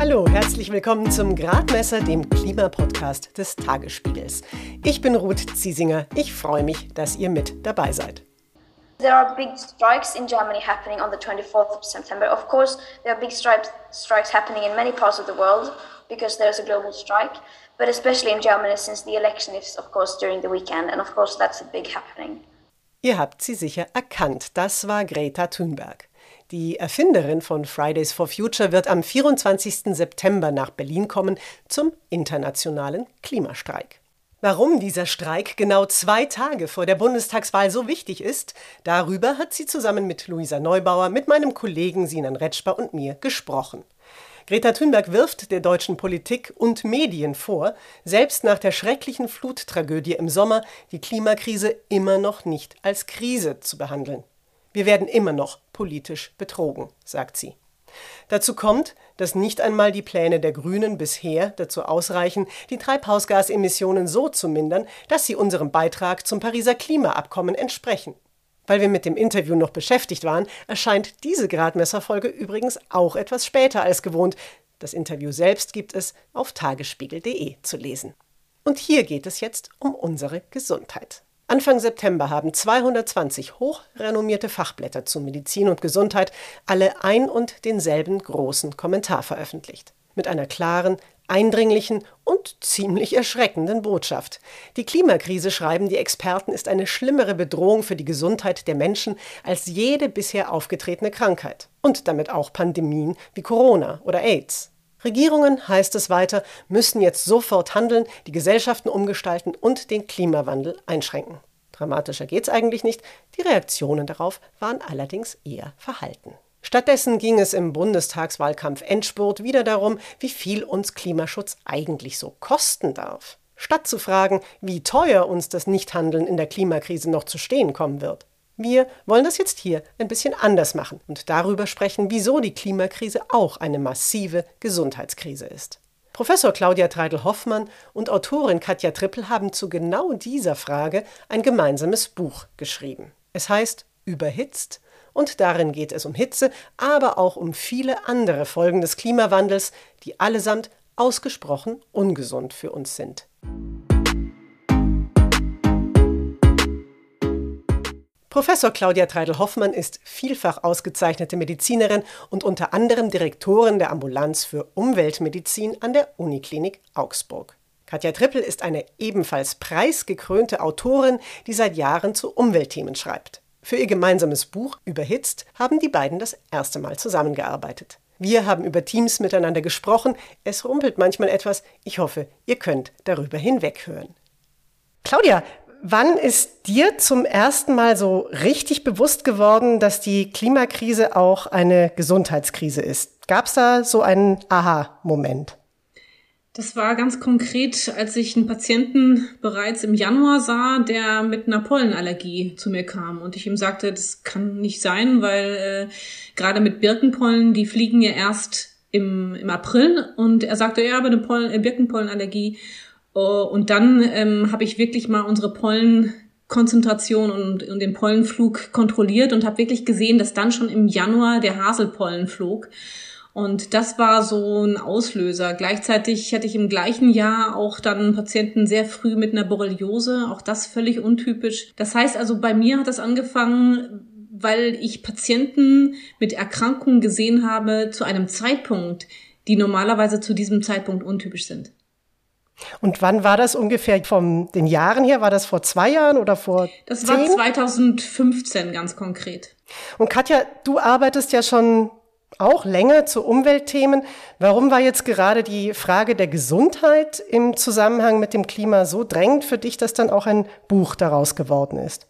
Hallo, herzlich willkommen zum Gradmesser, dem Klimapodcast des Tagesspiegels. Ich bin Ruth Ziesinger. Ich freue mich, dass ihr mit dabei seid. There are big strikes in Germany happening on the 24th of September. Of course, there are big strikes, happening in many parts of the world because there's a global strike, but especially in Germany since the election is, of course, during the weekend, and of course, that's a big happening. Ihr habt sie sicher erkannt. Das war Greta Thunberg. Die Erfinderin von Fridays for Future wird am 24. September nach Berlin kommen zum internationalen Klimastreik. Warum dieser Streik genau zwei Tage vor der Bundestagswahl so wichtig ist, darüber hat sie zusammen mit Luisa Neubauer, mit meinem Kollegen Sinan Retschper und mir gesprochen. Greta Thunberg wirft der deutschen Politik und Medien vor, selbst nach der schrecklichen Fluttragödie im Sommer die Klimakrise immer noch nicht als Krise zu behandeln. Wir werden immer noch politisch betrogen, sagt sie. Dazu kommt, dass nicht einmal die Pläne der Grünen bisher dazu ausreichen, die Treibhausgasemissionen so zu mindern, dass sie unserem Beitrag zum Pariser Klimaabkommen entsprechen. Weil wir mit dem Interview noch beschäftigt waren, erscheint diese Gradmesserfolge übrigens auch etwas später als gewohnt. Das Interview selbst gibt es auf tagesspiegel.de zu lesen. Und hier geht es jetzt um unsere Gesundheit. Anfang September haben 220 hochrenommierte Fachblätter zu Medizin und Gesundheit alle ein und denselben großen Kommentar veröffentlicht. Mit einer klaren, eindringlichen und ziemlich erschreckenden Botschaft. Die Klimakrise, schreiben die Experten, ist eine schlimmere Bedrohung für die Gesundheit der Menschen als jede bisher aufgetretene Krankheit. Und damit auch Pandemien wie Corona oder AIDS. Regierungen, heißt es weiter, müssen jetzt sofort handeln, die Gesellschaften umgestalten und den Klimawandel einschränken. Dramatischer geht's eigentlich nicht, die Reaktionen darauf waren allerdings eher verhalten. Stattdessen ging es im Bundestagswahlkampf Endspurt wieder darum, wie viel uns Klimaschutz eigentlich so kosten darf. Statt zu fragen, wie teuer uns das Nichthandeln in der Klimakrise noch zu stehen kommen wird. Wir wollen das jetzt hier ein bisschen anders machen und darüber sprechen, wieso die Klimakrise auch eine massive Gesundheitskrise ist. Professor Claudia Treidel-Hoffmann und Autorin Katja Trippel haben zu genau dieser Frage ein gemeinsames Buch geschrieben. Es heißt Überhitzt und darin geht es um Hitze, aber auch um viele andere Folgen des Klimawandels, die allesamt ausgesprochen ungesund für uns sind. Professor Claudia Treidel-Hoffmann ist vielfach ausgezeichnete Medizinerin und unter anderem Direktorin der Ambulanz für Umweltmedizin an der Uniklinik Augsburg. Katja Trippel ist eine ebenfalls preisgekrönte Autorin, die seit Jahren zu Umweltthemen schreibt. Für ihr gemeinsames Buch Überhitzt haben die beiden das erste Mal zusammengearbeitet. Wir haben über Teams miteinander gesprochen. Es rumpelt manchmal etwas. Ich hoffe, ihr könnt darüber hinweghören. Claudia, Wann ist dir zum ersten Mal so richtig bewusst geworden, dass die Klimakrise auch eine Gesundheitskrise ist? Gab es da so einen Aha-Moment? Das war ganz konkret, als ich einen Patienten bereits im Januar sah, der mit einer Pollenallergie zu mir kam. Und ich ihm sagte, das kann nicht sein, weil äh, gerade mit Birkenpollen, die fliegen ja erst im, im April. Und er sagte, ja, aber eine Pollen, äh, Birkenpollenallergie und dann ähm, habe ich wirklich mal unsere Pollenkonzentration und, und den Pollenflug kontrolliert und habe wirklich gesehen, dass dann schon im Januar der Haselpollen flog. Und das war so ein Auslöser. Gleichzeitig hatte ich im gleichen Jahr auch dann Patienten sehr früh mit einer Borreliose, auch das völlig untypisch. Das heißt also, bei mir hat das angefangen, weil ich Patienten mit Erkrankungen gesehen habe zu einem Zeitpunkt, die normalerweise zu diesem Zeitpunkt untypisch sind. Und wann war das ungefähr von den Jahren her? War das vor zwei Jahren oder vor Das zehn? war 2015 ganz konkret. Und Katja, du arbeitest ja schon auch länger zu Umweltthemen. Warum war jetzt gerade die Frage der Gesundheit im Zusammenhang mit dem Klima so drängend für dich, dass dann auch ein Buch daraus geworden ist?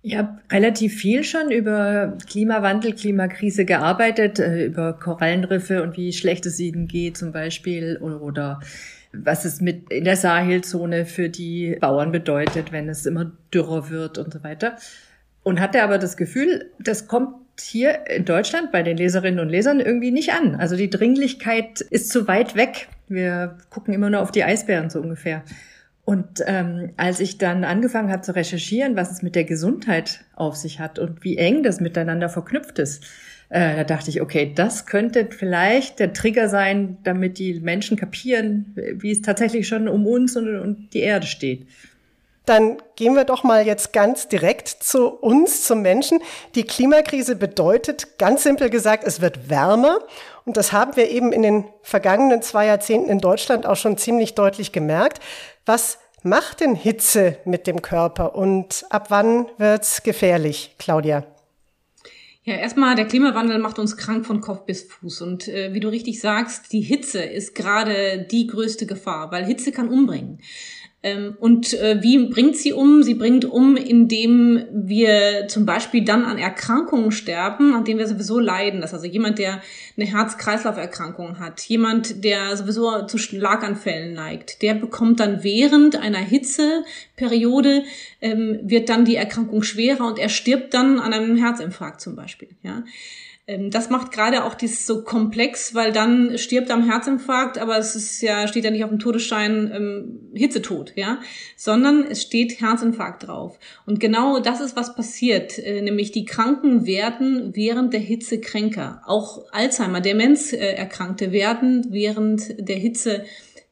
Ich habe relativ viel schon über Klimawandel, Klimakrise gearbeitet, äh, über Korallenriffe und wie schlecht es ihnen geht zum Beispiel oder was es mit in der Sahelzone für die Bauern bedeutet, wenn es immer dürrer wird und so weiter. Und hatte aber das Gefühl, das kommt hier in Deutschland bei den Leserinnen und Lesern irgendwie nicht an. Also die Dringlichkeit ist zu weit weg. Wir gucken immer nur auf die Eisbären so ungefähr. Und ähm, als ich dann angefangen habe zu recherchieren, was es mit der Gesundheit auf sich hat und wie eng das miteinander verknüpft ist, äh, da dachte ich, okay, das könnte vielleicht der Trigger sein, damit die Menschen kapieren, wie es tatsächlich schon um uns und, und die Erde steht. Dann gehen wir doch mal jetzt ganz direkt zu uns, zum Menschen. Die Klimakrise bedeutet, ganz simpel gesagt, es wird wärmer. Und das haben wir eben in den vergangenen zwei Jahrzehnten in Deutschland auch schon ziemlich deutlich gemerkt. Was macht denn Hitze mit dem Körper und ab wann wird's gefährlich, Claudia? Ja, erstmal, der Klimawandel macht uns krank von Kopf bis Fuß. Und äh, wie du richtig sagst, die Hitze ist gerade die größte Gefahr, weil Hitze kann umbringen. Ähm, und äh, wie bringt sie um? Sie bringt um, indem wir zum Beispiel dann an Erkrankungen sterben, an denen wir sowieso leiden. Das ist also jemand, der eine Herz-Kreislauf-Erkrankung hat, jemand, der sowieso zu Schlaganfällen neigt, der bekommt dann während einer Hitzeperiode ähm, wird dann die Erkrankung schwerer und er stirbt dann an einem Herzinfarkt zum Beispiel. Ja. Ähm, das macht gerade auch dies so komplex, weil dann stirbt am Herzinfarkt, aber es ist ja, steht ja nicht auf dem Todesschein ähm, Hitzetod, ja, sondern es steht Herzinfarkt drauf. Und genau das ist, was passiert, äh, nämlich die Kranken werden während der Hitze kränker. Auch Alzheimer, Demenzerkrankte äh, werden während der Hitze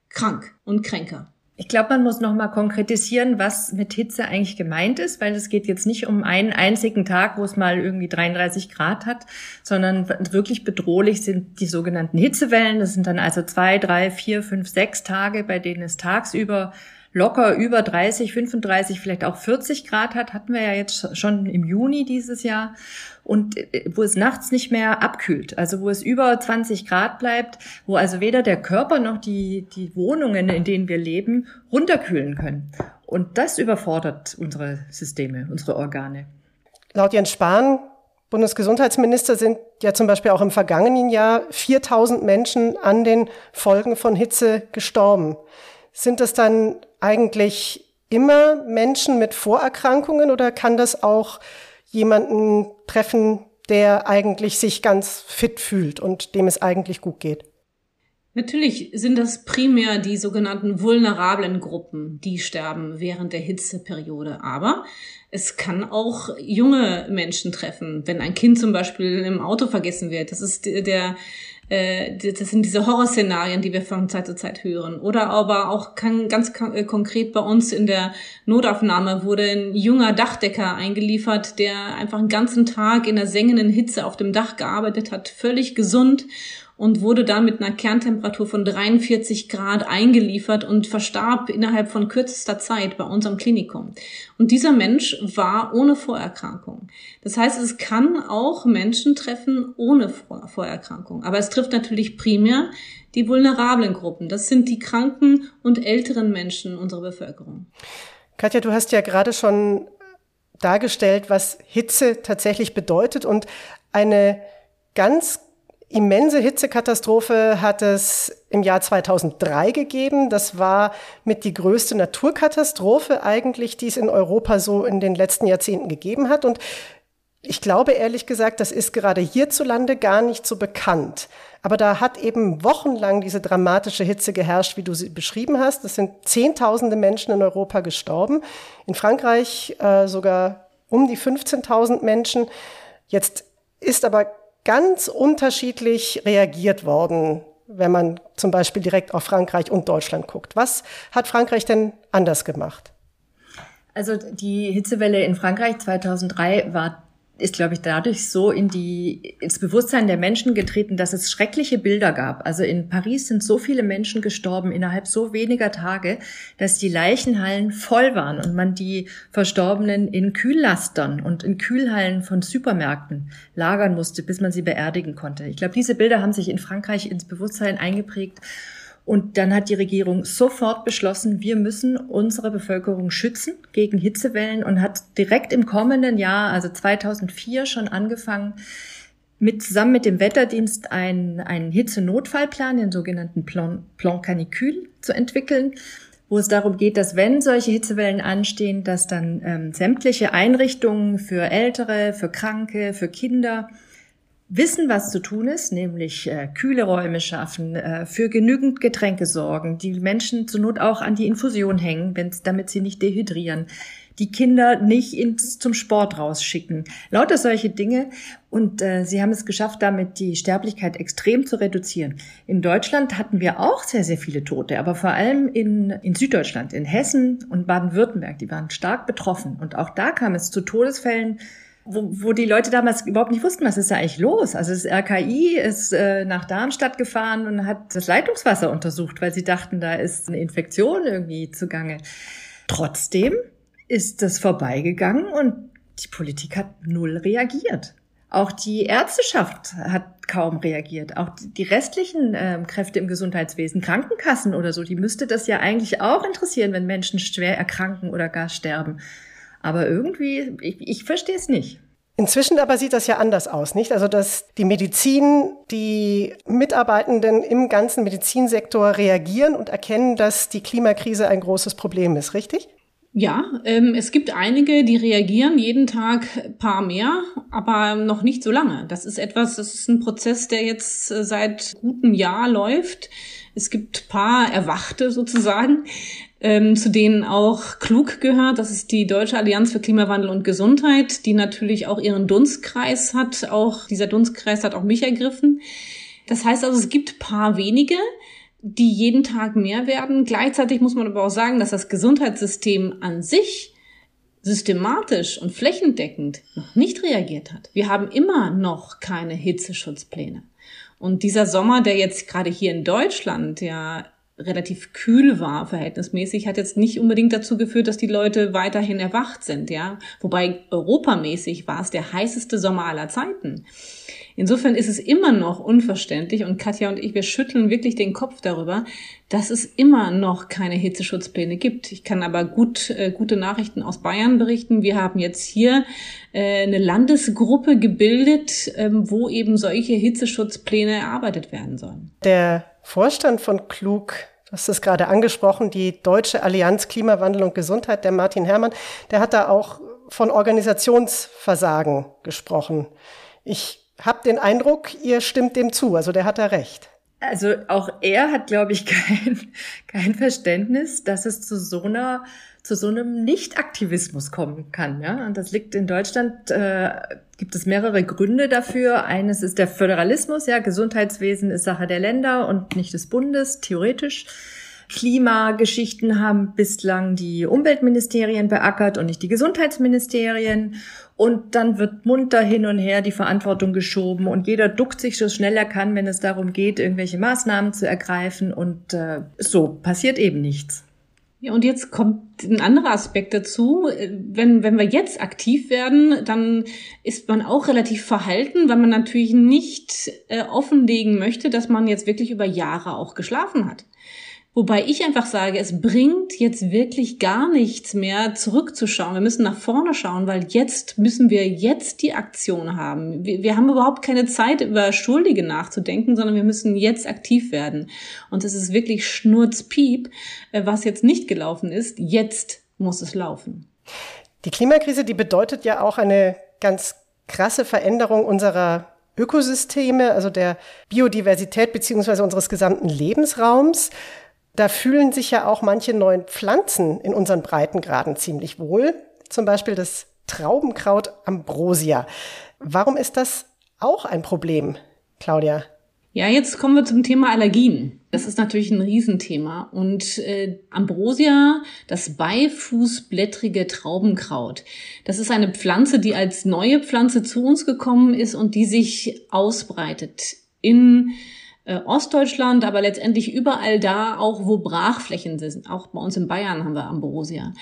krank und kränker. Ich glaube, man muss noch mal konkretisieren, was mit Hitze eigentlich gemeint ist, weil es geht jetzt nicht um einen einzigen Tag, wo es mal irgendwie 33 Grad hat, sondern wirklich bedrohlich sind die sogenannten Hitzewellen. Das sind dann also zwei, drei, vier, fünf, sechs Tage, bei denen es tagsüber locker über 30, 35, vielleicht auch 40 Grad hat, hatten wir ja jetzt schon im Juni dieses Jahr. Und äh, wo es nachts nicht mehr abkühlt, also wo es über 20 Grad bleibt, wo also weder der Körper noch die, die Wohnungen, in denen wir leben, runterkühlen können. Und das überfordert unsere Systeme, unsere Organe. Laut Jens Spahn, Bundesgesundheitsminister, sind ja zum Beispiel auch im vergangenen Jahr 4000 Menschen an den Folgen von Hitze gestorben. Sind das dann eigentlich immer Menschen mit Vorerkrankungen oder kann das auch jemanden treffen, der eigentlich sich ganz fit fühlt und dem es eigentlich gut geht? Natürlich sind das primär die sogenannten vulnerablen Gruppen, die sterben während der Hitzeperiode. Aber es kann auch junge Menschen treffen, wenn ein Kind zum Beispiel im Auto vergessen wird. Das ist der äh, das sind diese Horrorszenarien, die wir von Zeit zu Zeit hören. Oder aber auch ganz äh, konkret bei uns in der Notaufnahme wurde ein junger Dachdecker eingeliefert, der einfach einen ganzen Tag in der sengenden Hitze auf dem Dach gearbeitet hat, völlig gesund und wurde dann mit einer Kerntemperatur von 43 Grad eingeliefert und verstarb innerhalb von kürzester Zeit bei unserem Klinikum. Und dieser Mensch war ohne Vorerkrankung. Das heißt, es kann auch Menschen treffen ohne Vorerkrankung. Aber es trifft natürlich primär die vulnerablen Gruppen. Das sind die kranken und älteren Menschen unserer Bevölkerung. Katja, du hast ja gerade schon dargestellt, was Hitze tatsächlich bedeutet und eine ganz immense Hitzekatastrophe hat es im Jahr 2003 gegeben. Das war mit die größte Naturkatastrophe eigentlich, die es in Europa so in den letzten Jahrzehnten gegeben hat. Und ich glaube ehrlich gesagt, das ist gerade hierzulande gar nicht so bekannt. Aber da hat eben wochenlang diese dramatische Hitze geherrscht, wie du sie beschrieben hast. Es sind Zehntausende Menschen in Europa gestorben. In Frankreich äh, sogar um die 15.000 Menschen. Jetzt ist aber ganz unterschiedlich reagiert worden, wenn man zum Beispiel direkt auf Frankreich und Deutschland guckt. Was hat Frankreich denn anders gemacht? Also die Hitzewelle in Frankreich 2003 war ist, glaube ich, dadurch so in die, ins Bewusstsein der Menschen getreten, dass es schreckliche Bilder gab. Also in Paris sind so viele Menschen gestorben innerhalb so weniger Tage, dass die Leichenhallen voll waren und man die Verstorbenen in Kühllastern und in Kühlhallen von Supermärkten lagern musste, bis man sie beerdigen konnte. Ich glaube, diese Bilder haben sich in Frankreich ins Bewusstsein eingeprägt und dann hat die Regierung sofort beschlossen, wir müssen unsere Bevölkerung schützen gegen Hitzewellen und hat direkt im kommenden Jahr, also 2004, schon angefangen, mit, zusammen mit dem Wetterdienst einen, einen Hitzenotfallplan, den sogenannten Plan, Plan Canicule, zu entwickeln, wo es darum geht, dass wenn solche Hitzewellen anstehen, dass dann ähm, sämtliche Einrichtungen für Ältere, für Kranke, für Kinder wissen, was zu tun ist, nämlich äh, kühle Räume schaffen, äh, für genügend Getränke sorgen, die Menschen zur Not auch an die Infusion hängen, damit sie nicht dehydrieren, die Kinder nicht ins, zum Sport rausschicken. Lauter solche Dinge. Und äh, sie haben es geschafft, damit die Sterblichkeit extrem zu reduzieren. In Deutschland hatten wir auch sehr, sehr viele Tote, aber vor allem in, in Süddeutschland, in Hessen und Baden-Württemberg, die waren stark betroffen. Und auch da kam es zu Todesfällen, wo, wo die Leute damals überhaupt nicht wussten, was ist da eigentlich los. Also das RKI ist äh, nach Darmstadt gefahren und hat das Leitungswasser untersucht, weil sie dachten, da ist eine Infektion irgendwie zugange. Trotzdem ist das vorbeigegangen und die Politik hat null reagiert. Auch die Ärzteschaft hat kaum reagiert. Auch die restlichen äh, Kräfte im Gesundheitswesen, Krankenkassen oder so, die müsste das ja eigentlich auch interessieren, wenn Menschen schwer erkranken oder gar sterben. Aber irgendwie, ich, ich verstehe es nicht. Inzwischen aber sieht das ja anders aus, nicht? Also, dass die Medizin, die Mitarbeitenden im ganzen Medizinsektor reagieren und erkennen, dass die Klimakrise ein großes Problem ist, richtig? Ja, ähm, es gibt einige, die reagieren jeden Tag paar mehr, aber noch nicht so lange. Das ist etwas, das ist ein Prozess, der jetzt äh, seit gutem Jahr läuft. Es gibt paar Erwachte sozusagen, ähm, zu denen auch Klug gehört. Das ist die Deutsche Allianz für Klimawandel und Gesundheit, die natürlich auch ihren Dunstkreis hat. Auch dieser Dunstkreis hat auch mich ergriffen. Das heißt also, es gibt paar wenige, die jeden Tag mehr werden. Gleichzeitig muss man aber auch sagen, dass das Gesundheitssystem an sich systematisch und flächendeckend noch nicht reagiert hat. Wir haben immer noch keine Hitzeschutzpläne. Und dieser Sommer, der jetzt gerade hier in Deutschland ja relativ kühl war, verhältnismäßig, hat jetzt nicht unbedingt dazu geführt, dass die Leute weiterhin erwacht sind, ja. Wobei europamäßig war es der heißeste Sommer aller Zeiten. Insofern ist es immer noch unverständlich und Katja und ich, wir schütteln wirklich den Kopf darüber, dass es immer noch keine Hitzeschutzpläne gibt. Ich kann aber gut, äh, gute Nachrichten aus Bayern berichten. Wir haben jetzt hier äh, eine Landesgruppe gebildet, ähm, wo eben solche Hitzeschutzpläne erarbeitet werden sollen. Der Vorstand von Klug Du hast es gerade angesprochen, die Deutsche Allianz Klimawandel und Gesundheit, der Martin Herrmann, der hat da auch von Organisationsversagen gesprochen. Ich habe den Eindruck, ihr stimmt dem zu, also der hat da recht. Also auch er hat, glaube ich, kein, kein Verständnis, dass es zu so einer zu so einem Nicht-Aktivismus kommen kann. Ja? Und das liegt in Deutschland, äh, gibt es mehrere Gründe dafür. Eines ist der Föderalismus, ja, Gesundheitswesen ist Sache der Länder und nicht des Bundes, theoretisch. Klimageschichten haben bislang die Umweltministerien beackert und nicht die Gesundheitsministerien. Und dann wird munter hin und her die Verantwortung geschoben und jeder duckt sich so schnell er kann, wenn es darum geht, irgendwelche Maßnahmen zu ergreifen. Und äh, so passiert eben nichts. Ja, und jetzt kommt ein anderer Aspekt dazu. Wenn, wenn wir jetzt aktiv werden, dann ist man auch relativ verhalten, weil man natürlich nicht äh, offenlegen möchte, dass man jetzt wirklich über Jahre auch geschlafen hat. Wobei ich einfach sage, es bringt jetzt wirklich gar nichts mehr zurückzuschauen. Wir müssen nach vorne schauen, weil jetzt müssen wir jetzt die Aktion haben. Wir, wir, haben überhaupt keine Zeit, über Schuldige nachzudenken, sondern wir müssen jetzt aktiv werden. Und es ist wirklich Schnurzpiep, äh, was jetzt nicht gelaufen ist. Jetzt muss es laufen. Die Klimakrise, die bedeutet ja auch eine ganz krasse Veränderung unserer Ökosysteme, also der Biodiversität beziehungsweise unseres gesamten Lebensraums. Da fühlen sich ja auch manche neuen Pflanzen in unseren Breitengraden ziemlich wohl. Zum Beispiel das Traubenkraut Ambrosia. Warum ist das auch ein Problem, Claudia? Ja, jetzt kommen wir zum Thema Allergien. Das ist natürlich ein Riesenthema. Und äh, Ambrosia, das beifußblättrige Traubenkraut, das ist eine Pflanze, die als neue Pflanze zu uns gekommen ist und die sich ausbreitet in äh, Ostdeutschland, aber letztendlich überall da, auch wo Brachflächen sind. Auch bei uns in Bayern haben wir Ambrosia.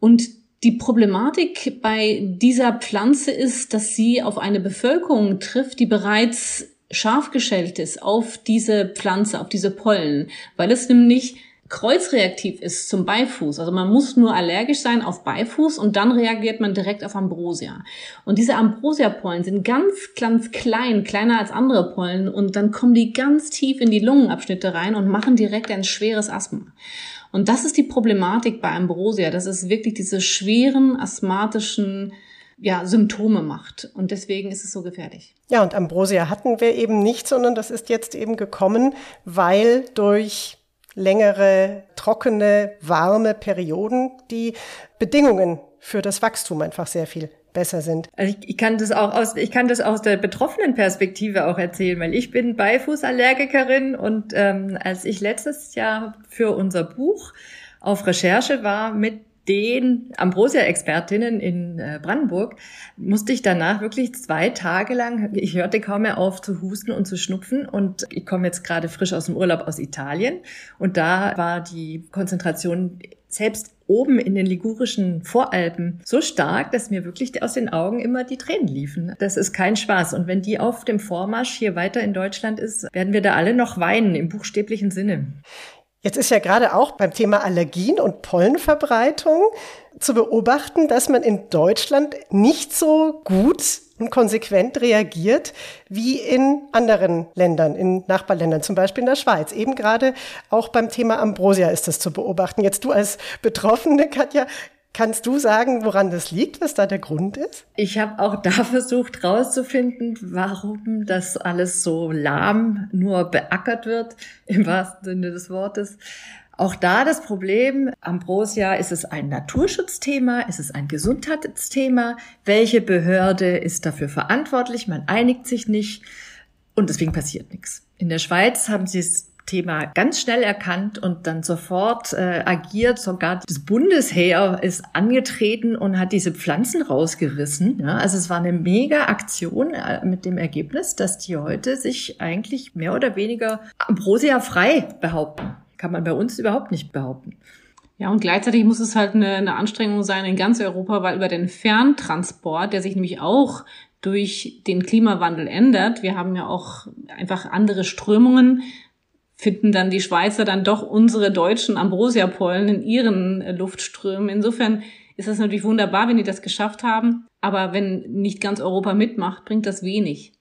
Und die Problematik bei dieser Pflanze ist, dass sie auf eine Bevölkerung trifft, die bereits scharf geschält ist auf diese Pflanze, auf diese Pollen, weil es nämlich kreuzreaktiv ist zum Beifuß. Also man muss nur allergisch sein auf Beifuß und dann reagiert man direkt auf Ambrosia. Und diese Ambrosia-Pollen sind ganz, ganz klein, kleiner als andere Pollen und dann kommen die ganz tief in die Lungenabschnitte rein und machen direkt ein schweres Asthma. Und das ist die Problematik bei Ambrosia. Das ist wirklich diese schweren asthmatischen ja, Symptome macht. Und deswegen ist es so gefährlich. Ja, und Ambrosia hatten wir eben nicht, sondern das ist jetzt eben gekommen, weil durch längere, trockene, warme Perioden die Bedingungen für das Wachstum einfach sehr viel besser sind. Also ich, ich, kann das auch aus, ich kann das aus der betroffenen Perspektive auch erzählen, weil ich bin Beifußallergikerin und ähm, als ich letztes Jahr für unser Buch auf Recherche war mit den Ambrosia-Expertinnen in äh, Brandenburg musste ich danach wirklich zwei Tage lang, ich hörte kaum mehr auf zu husten und zu schnupfen und ich komme jetzt gerade frisch aus dem Urlaub aus Italien und da war die Konzentration selbst oben in den ligurischen Voralpen so stark, dass mir wirklich aus den Augen immer die Tränen liefen. Das ist kein Spaß. Und wenn die auf dem Vormarsch hier weiter in Deutschland ist, werden wir da alle noch weinen im buchstäblichen Sinne. Jetzt ist ja gerade auch beim Thema Allergien und Pollenverbreitung zu beobachten, dass man in Deutschland nicht so gut und konsequent reagiert wie in anderen Ländern, in Nachbarländern, zum Beispiel in der Schweiz. Eben gerade auch beim Thema Ambrosia ist das zu beobachten. Jetzt du als Betroffene, Katja, Kannst du sagen, woran das liegt, was da der Grund ist? Ich habe auch da versucht herauszufinden, warum das alles so lahm nur beackert wird, im wahrsten Sinne des Wortes. Auch da das Problem, Ambrosia, ist es ein Naturschutzthema, ist es ein Gesundheitsthema? Welche Behörde ist dafür verantwortlich? Man einigt sich nicht und deswegen passiert nichts. In der Schweiz haben sie es Thema ganz schnell erkannt und dann sofort äh, agiert. Sogar das Bundesheer ist angetreten und hat diese Pflanzen rausgerissen. Ja, also es war eine mega Aktion äh, mit dem Ergebnis, dass die heute sich eigentlich mehr oder weniger Ambrosia frei behaupten. Kann man bei uns überhaupt nicht behaupten. Ja, und gleichzeitig muss es halt eine, eine Anstrengung sein in ganz Europa, weil über den Ferntransport, der sich nämlich auch durch den Klimawandel ändert. Wir haben ja auch einfach andere Strömungen, finden dann die Schweizer dann doch unsere deutschen Ambrosia-Pollen in ihren äh, Luftströmen. Insofern ist das natürlich wunderbar, wenn die das geschafft haben. Aber wenn nicht ganz Europa mitmacht, bringt das wenig.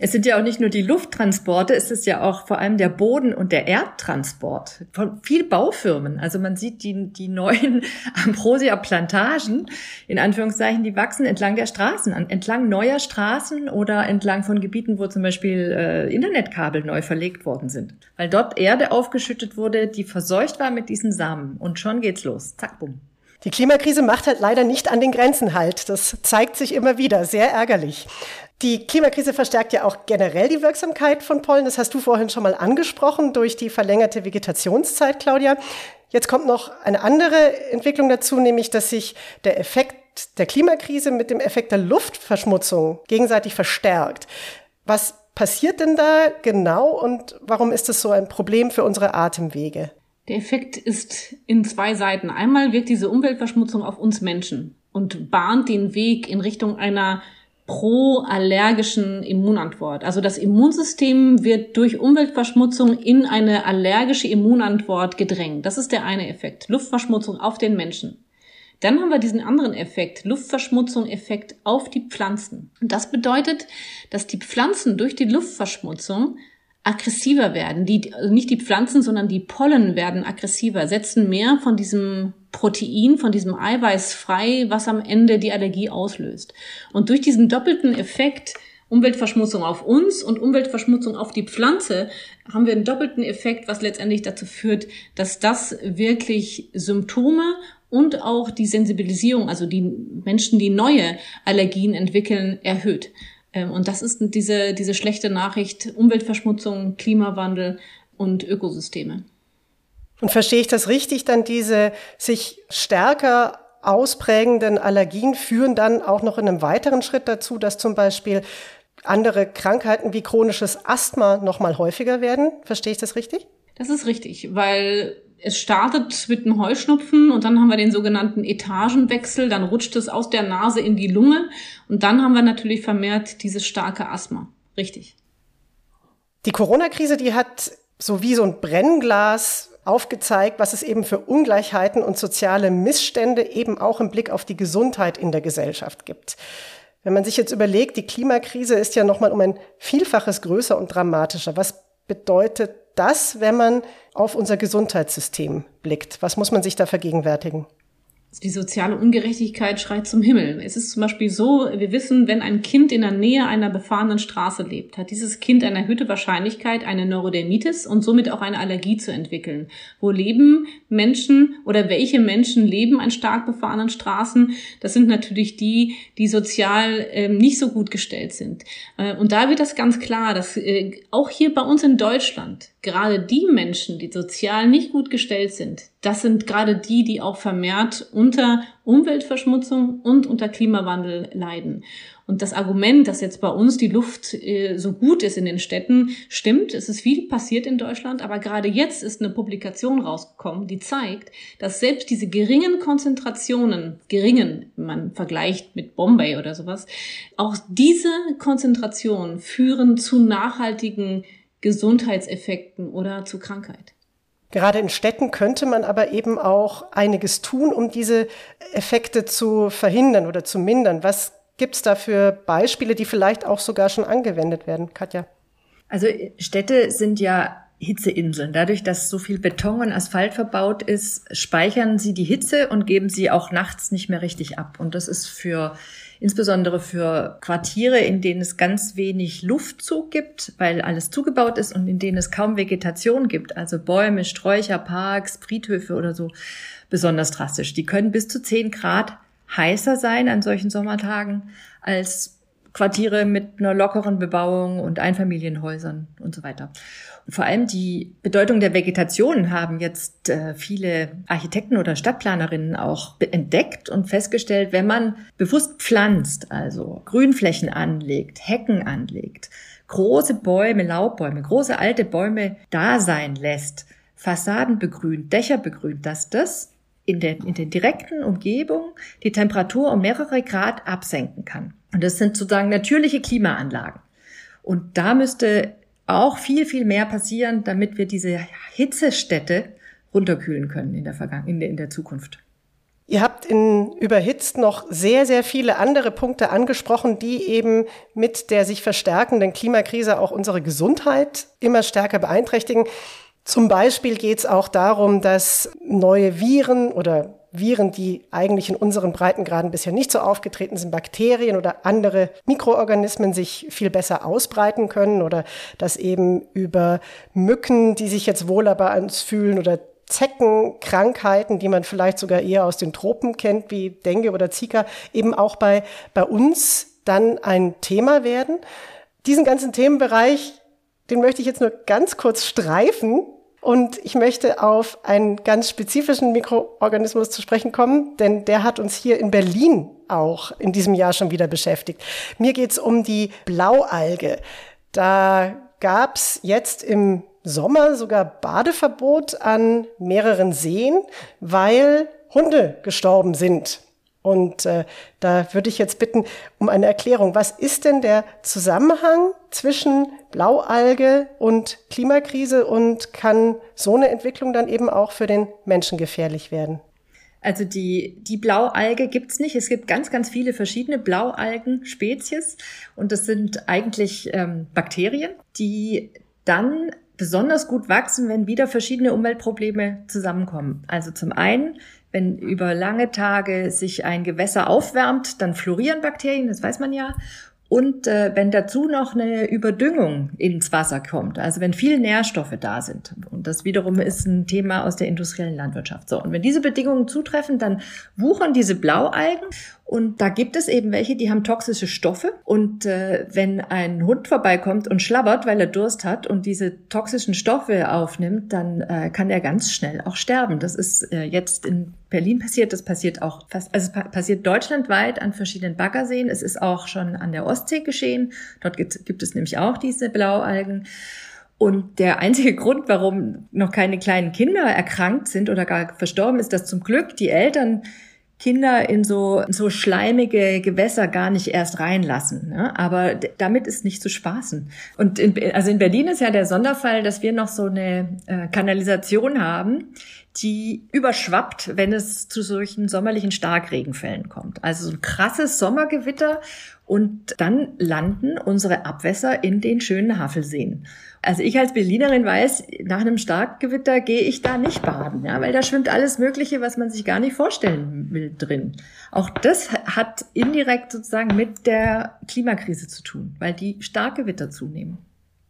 Es sind ja auch nicht nur die Lufttransporte, es ist ja auch vor allem der Boden- und der Erdtransport von viel Baufirmen. Also man sieht die, die neuen Ambrosia-Plantagen, in Anführungszeichen, die wachsen entlang der Straßen, entlang neuer Straßen oder entlang von Gebieten, wo zum Beispiel äh, Internetkabel neu verlegt worden sind. Weil dort Erde aufgeschüttet wurde, die verseucht war mit diesen Samen. Und schon geht's los. Zack, bumm. Die Klimakrise macht halt leider nicht an den Grenzen halt. Das zeigt sich immer wieder. Sehr ärgerlich. Die Klimakrise verstärkt ja auch generell die Wirksamkeit von Pollen. Das hast du vorhin schon mal angesprochen durch die verlängerte Vegetationszeit, Claudia. Jetzt kommt noch eine andere Entwicklung dazu, nämlich dass sich der Effekt der Klimakrise mit dem Effekt der Luftverschmutzung gegenseitig verstärkt. Was passiert denn da genau und warum ist das so ein Problem für unsere Atemwege? Der Effekt ist in zwei Seiten. Einmal wirkt diese Umweltverschmutzung auf uns Menschen und bahnt den Weg in Richtung einer pro-allergischen Immunantwort. Also das Immunsystem wird durch Umweltverschmutzung in eine allergische Immunantwort gedrängt. Das ist der eine Effekt. Luftverschmutzung auf den Menschen. Dann haben wir diesen anderen Effekt, Luftverschmutzung-Effekt auf die Pflanzen. Und das bedeutet, dass die Pflanzen durch die Luftverschmutzung aggressiver werden. Die, also nicht die Pflanzen, sondern die Pollen werden aggressiver, setzen mehr von diesem Protein, von diesem Eiweiß frei, was am Ende die Allergie auslöst. Und durch diesen doppelten Effekt, Umweltverschmutzung auf uns und Umweltverschmutzung auf die Pflanze, haben wir einen doppelten Effekt, was letztendlich dazu führt, dass das wirklich Symptome und auch die Sensibilisierung, also die Menschen, die neue Allergien entwickeln, erhöht. Ähm, und das ist diese, diese schlechte Nachricht, Umweltverschmutzung, Klimawandel und Ökosysteme. Und verstehe ich das richtig, dann diese sich stärker ausprägenden Allergien führen dann auch noch in einem weiteren Schritt dazu, dass zum Beispiel andere Krankheiten wie chronisches Asthma noch mal häufiger werden. Verstehe ich das richtig? Das ist richtig, weil es startet mit einem Heuschnupfen und dann haben wir den sogenannten Etagenwechsel, dann rutscht es aus der Nase in die Lunge und dann haben wir natürlich vermehrt dieses starke Asthma. Richtig. Die Corona-Krise, die hat so wie so ein Brennglas aufgezeigt, was es eben für Ungleichheiten und soziale Missstände eben auch im Blick auf die Gesundheit in der Gesellschaft gibt. Wenn man sich jetzt überlegt, die Klimakrise ist ja nochmal um ein Vielfaches größer und dramatischer. Was bedeutet das, wenn man auf unser Gesundheitssystem blickt? Was muss man sich da vergegenwärtigen? Die soziale Ungerechtigkeit schreit zum Himmel. Es ist zum Beispiel so, wir wissen, wenn ein Kind in der Nähe einer befahrenen Straße lebt, hat dieses Kind eine erhöhte Wahrscheinlichkeit, eine Neurodermitis und somit auch eine Allergie zu entwickeln. Wo leben Menschen oder welche Menschen leben an stark befahrenen Straßen? Das sind natürlich die, die sozial äh, nicht so gut gestellt sind. Äh, und da wird das ganz klar, dass äh, auch hier bei uns in Deutschland gerade die Menschen, die sozial nicht gut gestellt sind, das sind gerade die, die auch vermehrt unter Umweltverschmutzung und unter Klimawandel leiden. Und das Argument, dass jetzt bei uns die Luft äh, so gut ist in den Städten, stimmt. Es ist viel passiert in Deutschland, aber gerade jetzt ist eine Publikation rausgekommen, die zeigt, dass selbst diese geringen Konzentrationen, geringen, man vergleicht mit Bombay oder sowas, auch diese Konzentrationen führen zu nachhaltigen Gesundheitseffekten oder zu Krankheit. Gerade in Städten könnte man aber eben auch einiges tun, um diese Effekte zu verhindern oder zu mindern. Was gibt es da für Beispiele, die vielleicht auch sogar schon angewendet werden, Katja? Also Städte sind ja Hitzeinseln. Dadurch, dass so viel Beton und Asphalt verbaut ist, speichern sie die Hitze und geben sie auch nachts nicht mehr richtig ab. Und das ist für insbesondere für Quartiere, in denen es ganz wenig Luftzug gibt, weil alles zugebaut ist und in denen es kaum Vegetation gibt, also Bäume, Sträucher, Parks, Friedhöfe oder so, besonders drastisch. Die können bis zu 10 Grad heißer sein an solchen Sommertagen als Quartiere mit einer lockeren Bebauung und Einfamilienhäusern und so weiter. Vor allem die Bedeutung der Vegetation haben jetzt äh, viele Architekten oder Stadtplanerinnen auch entdeckt und festgestellt, wenn man bewusst pflanzt, also Grünflächen anlegt, Hecken anlegt, große Bäume, Laubbäume, große alte Bäume da sein lässt, Fassaden begrünt, Dächer begrünt, dass das in der, in der direkten Umgebung die Temperatur um mehrere Grad absenken kann. Und das sind sozusagen natürliche Klimaanlagen. Und da müsste auch viel, viel mehr passieren, damit wir diese Hitzestädte runterkühlen können in der, Vergangen in der, in der Zukunft. Ihr habt in Überhitzt noch sehr, sehr viele andere Punkte angesprochen, die eben mit der sich verstärkenden Klimakrise auch unsere Gesundheit immer stärker beeinträchtigen. Zum Beispiel geht es auch darum, dass neue Viren oder Viren, die eigentlich in unseren Breitengraden bisher nicht so aufgetreten sind, Bakterien oder andere Mikroorganismen sich viel besser ausbreiten können oder dass eben über Mücken, die sich jetzt wohler bei uns fühlen oder Zeckenkrankheiten, die man vielleicht sogar eher aus den Tropen kennt, wie Dengue oder Zika, eben auch bei, bei uns dann ein Thema werden. Diesen ganzen Themenbereich, den möchte ich jetzt nur ganz kurz streifen, und ich möchte auf einen ganz spezifischen Mikroorganismus zu sprechen kommen, denn der hat uns hier in Berlin auch in diesem Jahr schon wieder beschäftigt. Mir geht es um die Blaualge. Da gab es jetzt im Sommer sogar Badeverbot an mehreren Seen, weil Hunde gestorben sind. Und äh, da würde ich jetzt bitten um eine Erklärung. Was ist denn der Zusammenhang zwischen Blaualge und Klimakrise und kann so eine Entwicklung dann eben auch für den Menschen gefährlich werden? Also die, die Blaualge gibt's nicht. Es gibt ganz, ganz viele verschiedene Blaualgen-Spezies und das sind eigentlich ähm, Bakterien, die dann besonders gut wachsen, wenn wieder verschiedene Umweltprobleme zusammenkommen. Also zum einen wenn über lange Tage sich ein Gewässer aufwärmt, dann florieren Bakterien, das weiß man ja. Und äh, wenn dazu noch eine Überdüngung ins Wasser kommt, also wenn viel Nährstoffe da sind, und das wiederum ist ein Thema aus der industriellen Landwirtschaft. So, und wenn diese Bedingungen zutreffen, dann wuchern diese Blaualgen und da gibt es eben welche, die haben toxische Stoffe. Und äh, wenn ein Hund vorbeikommt und schlabbert, weil er Durst hat und diese toxischen Stoffe aufnimmt, dann äh, kann er ganz schnell auch sterben. Das ist äh, jetzt in Berlin passiert, das passiert auch fast, also passiert deutschlandweit an verschiedenen Baggerseen. Es ist auch schon an der Ostsee geschehen. Dort gibt, gibt es nämlich auch diese Blaualgen. Und der einzige Grund, warum noch keine kleinen Kinder erkrankt sind oder gar verstorben ist, dass zum Glück die Eltern Kinder in so, so schleimige Gewässer gar nicht erst reinlassen. Ne? Aber damit ist nicht zu spaßen. Und in, also in Berlin ist ja der Sonderfall, dass wir noch so eine äh, Kanalisation haben, die überschwappt, wenn es zu solchen sommerlichen Starkregenfällen kommt. Also so ein krasses Sommergewitter und dann landen unsere Abwässer in den schönen Havelseen. Also ich als Berlinerin weiß, nach einem Starkgewitter gehe ich da nicht baden, ja, weil da schwimmt alles Mögliche, was man sich gar nicht vorstellen will drin. Auch das hat indirekt sozusagen mit der Klimakrise zu tun, weil die Starkgewitter zunehmen.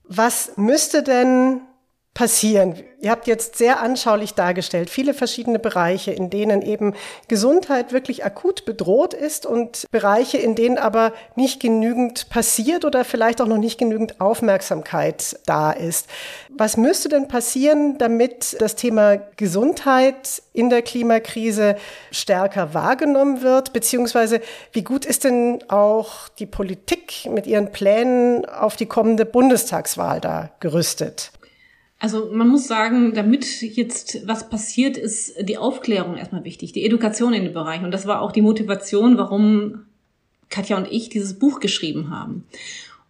Was müsste denn passieren? Ihr habt jetzt sehr anschaulich dargestellt, viele verschiedene Bereiche, in denen eben Gesundheit wirklich akut bedroht ist und Bereiche, in denen aber nicht genügend passiert oder vielleicht auch noch nicht genügend Aufmerksamkeit da ist. Was müsste denn passieren, damit das Thema Gesundheit in der Klimakrise stärker wahrgenommen wird? Beziehungsweise wie gut ist denn auch die Politik mit ihren Plänen auf die kommende Bundestagswahl da gerüstet? Also man muss sagen, damit jetzt was passiert, ist die Aufklärung erstmal wichtig, die Education in dem Bereich. Und das war auch die Motivation, warum Katja und ich dieses Buch geschrieben haben.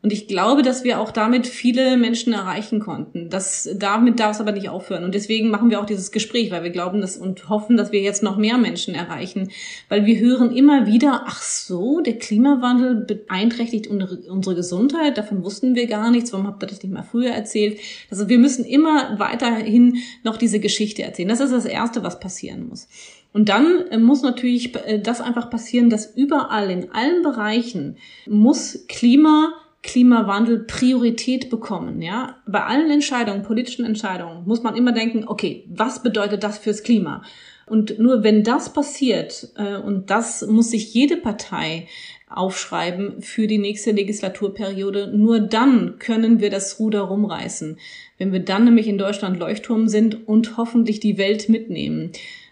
Und ich glaube, dass wir auch damit viele Menschen erreichen konnten. Das, damit darf es aber nicht aufhören. Und deswegen machen wir auch dieses Gespräch, weil wir glauben dass, und hoffen, dass wir jetzt noch mehr Menschen erreichen. Weil wir hören immer wieder, ach so, der Klimawandel beeinträchtigt unsere Gesundheit. Davon wussten wir gar nichts. Warum habt ihr das nicht mal früher erzählt? Also wir müssen immer weiterhin noch diese Geschichte erzählen. Das ist das Erste, was passieren muss. Und dann äh, muss natürlich äh, das einfach passieren, dass überall in allen Bereichen muss Klima Klimawandel Priorität bekommen, ja. Bei allen Entscheidungen, politischen Entscheidungen, muss man immer denken, okay, was bedeutet das fürs Klima? Und nur wenn das passiert, äh, und das muss sich jede Partei aufschreiben für die nächste Legislaturperiode, nur dann können wir das Ruder rumreißen. Wenn wir dann nämlich in Deutschland Leuchtturm sind und hoffentlich die Welt mitnehmen.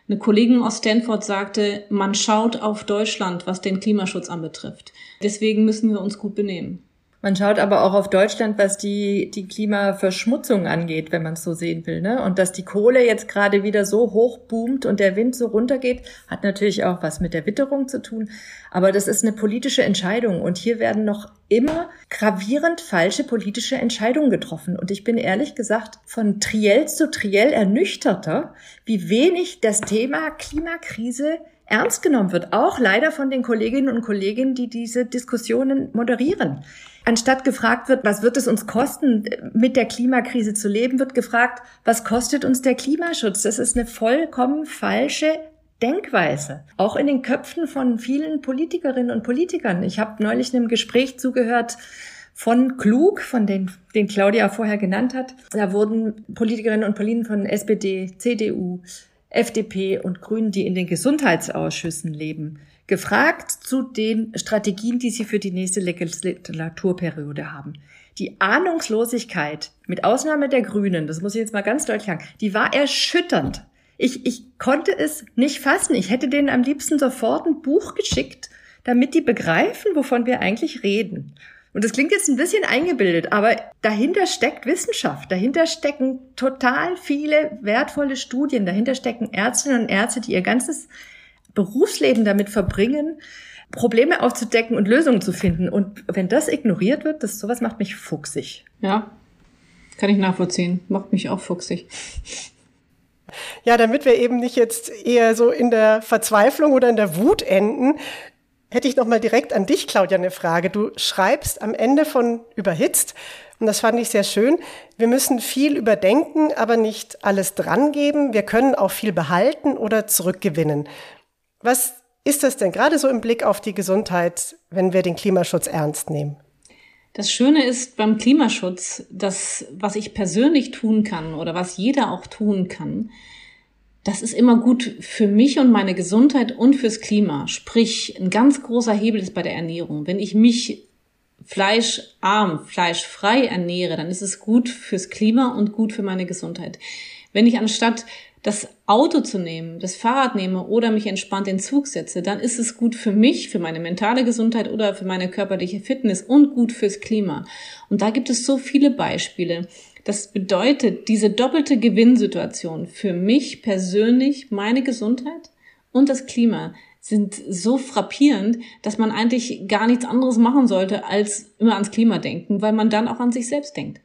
Eine Kollegin aus Stanford sagte, man schaut auf Deutschland, was den Klimaschutz anbetrifft. Deswegen müssen wir uns gut benehmen. Man schaut aber auch auf Deutschland, was die, die Klimaverschmutzung angeht, wenn man es so sehen will. Ne? Und dass die Kohle jetzt gerade wieder so hoch boomt und der Wind so runtergeht, hat natürlich auch was mit der Witterung zu tun. Aber das ist eine politische Entscheidung. Und hier werden noch immer gravierend falsche politische Entscheidungen getroffen. Und ich bin ehrlich gesagt von Triell zu Triell ernüchterter, wie wenig das Thema Klimakrise ernst genommen wird, auch leider von den Kolleginnen und Kollegen, die diese Diskussionen moderieren. Anstatt gefragt wird, was wird es uns kosten, mit der Klimakrise zu leben, wird gefragt, was kostet uns der Klimaschutz? Das ist eine vollkommen falsche Denkweise. Auch in den Köpfen von vielen Politikerinnen und Politikern. Ich habe neulich einem Gespräch zugehört von Klug, von den, den Claudia vorher genannt hat. Da wurden Politikerinnen und Politiker von SPD, CDU, FDP und Grünen, die in den Gesundheitsausschüssen leben, gefragt zu den Strategien, die sie für die nächste Legislaturperiode haben. Die Ahnungslosigkeit, mit Ausnahme der Grünen, das muss ich jetzt mal ganz deutlich sagen, die war erschütternd. Ich, ich konnte es nicht fassen. Ich hätte denen am liebsten sofort ein Buch geschickt, damit die begreifen, wovon wir eigentlich reden. Und das klingt jetzt ein bisschen eingebildet, aber dahinter steckt Wissenschaft, dahinter stecken total viele wertvolle Studien, dahinter stecken Ärztinnen und Ärzte, die ihr ganzes Berufsleben damit verbringen, Probleme aufzudecken und Lösungen zu finden. Und wenn das ignoriert wird, das sowas macht mich fuchsig. Ja, kann ich nachvollziehen. Macht mich auch fuchsig. Ja, damit wir eben nicht jetzt eher so in der Verzweiflung oder in der Wut enden, hätte ich noch mal direkt an dich, Claudia, eine Frage. Du schreibst am Ende von Überhitzt, und das fand ich sehr schön, wir müssen viel überdenken, aber nicht alles drangeben. Wir können auch viel behalten oder zurückgewinnen. Was ist das denn gerade so im Blick auf die Gesundheit, wenn wir den Klimaschutz ernst nehmen? Das Schöne ist beim Klimaschutz, dass was ich persönlich tun kann oder was jeder auch tun kann, das ist immer gut für mich und meine Gesundheit und fürs Klima. Sprich, ein ganz großer Hebel ist bei der Ernährung. Wenn ich mich fleischarm, fleischfrei ernähre, dann ist es gut fürs Klima und gut für meine Gesundheit. Wenn ich anstatt das Auto zu nehmen, das Fahrrad nehme oder mich entspannt in den Zug setze, dann ist es gut für mich, für meine mentale Gesundheit oder für meine körperliche Fitness und gut fürs Klima. Und da gibt es so viele Beispiele. Das bedeutet, diese doppelte Gewinnsituation für mich persönlich, meine Gesundheit und das Klima sind so frappierend, dass man eigentlich gar nichts anderes machen sollte, als immer ans Klima denken, weil man dann auch an sich selbst denkt.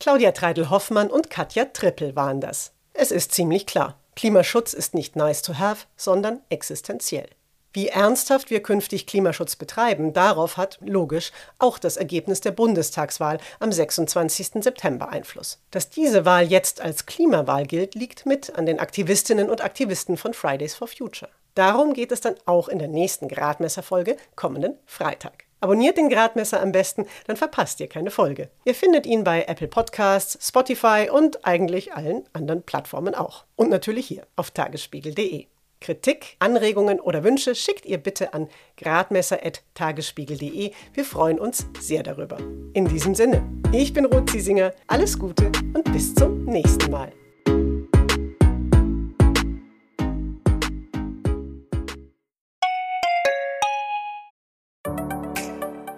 Claudia Treidel-Hoffmann und Katja Trippel waren das. Es ist ziemlich klar. Klimaschutz ist nicht nice to have, sondern existenziell. Wie ernsthaft wir künftig Klimaschutz betreiben, darauf hat, logisch, auch das Ergebnis der Bundestagswahl am 26. September Einfluss. Dass diese Wahl jetzt als Klimawahl gilt, liegt mit an den Aktivistinnen und Aktivisten von Fridays for Future. Darum geht es dann auch in der nächsten Gradmesserfolge kommenden Freitag. Abonniert den Gradmesser am besten, dann verpasst ihr keine Folge. Ihr findet ihn bei Apple Podcasts, Spotify und eigentlich allen anderen Plattformen auch. Und natürlich hier auf tagesspiegel.de. Kritik, Anregungen oder Wünsche schickt ihr bitte an gradmesser.tagesspiegel.de. Wir freuen uns sehr darüber. In diesem Sinne, ich bin Ruth Ziesinger, alles Gute und bis zum nächsten Mal.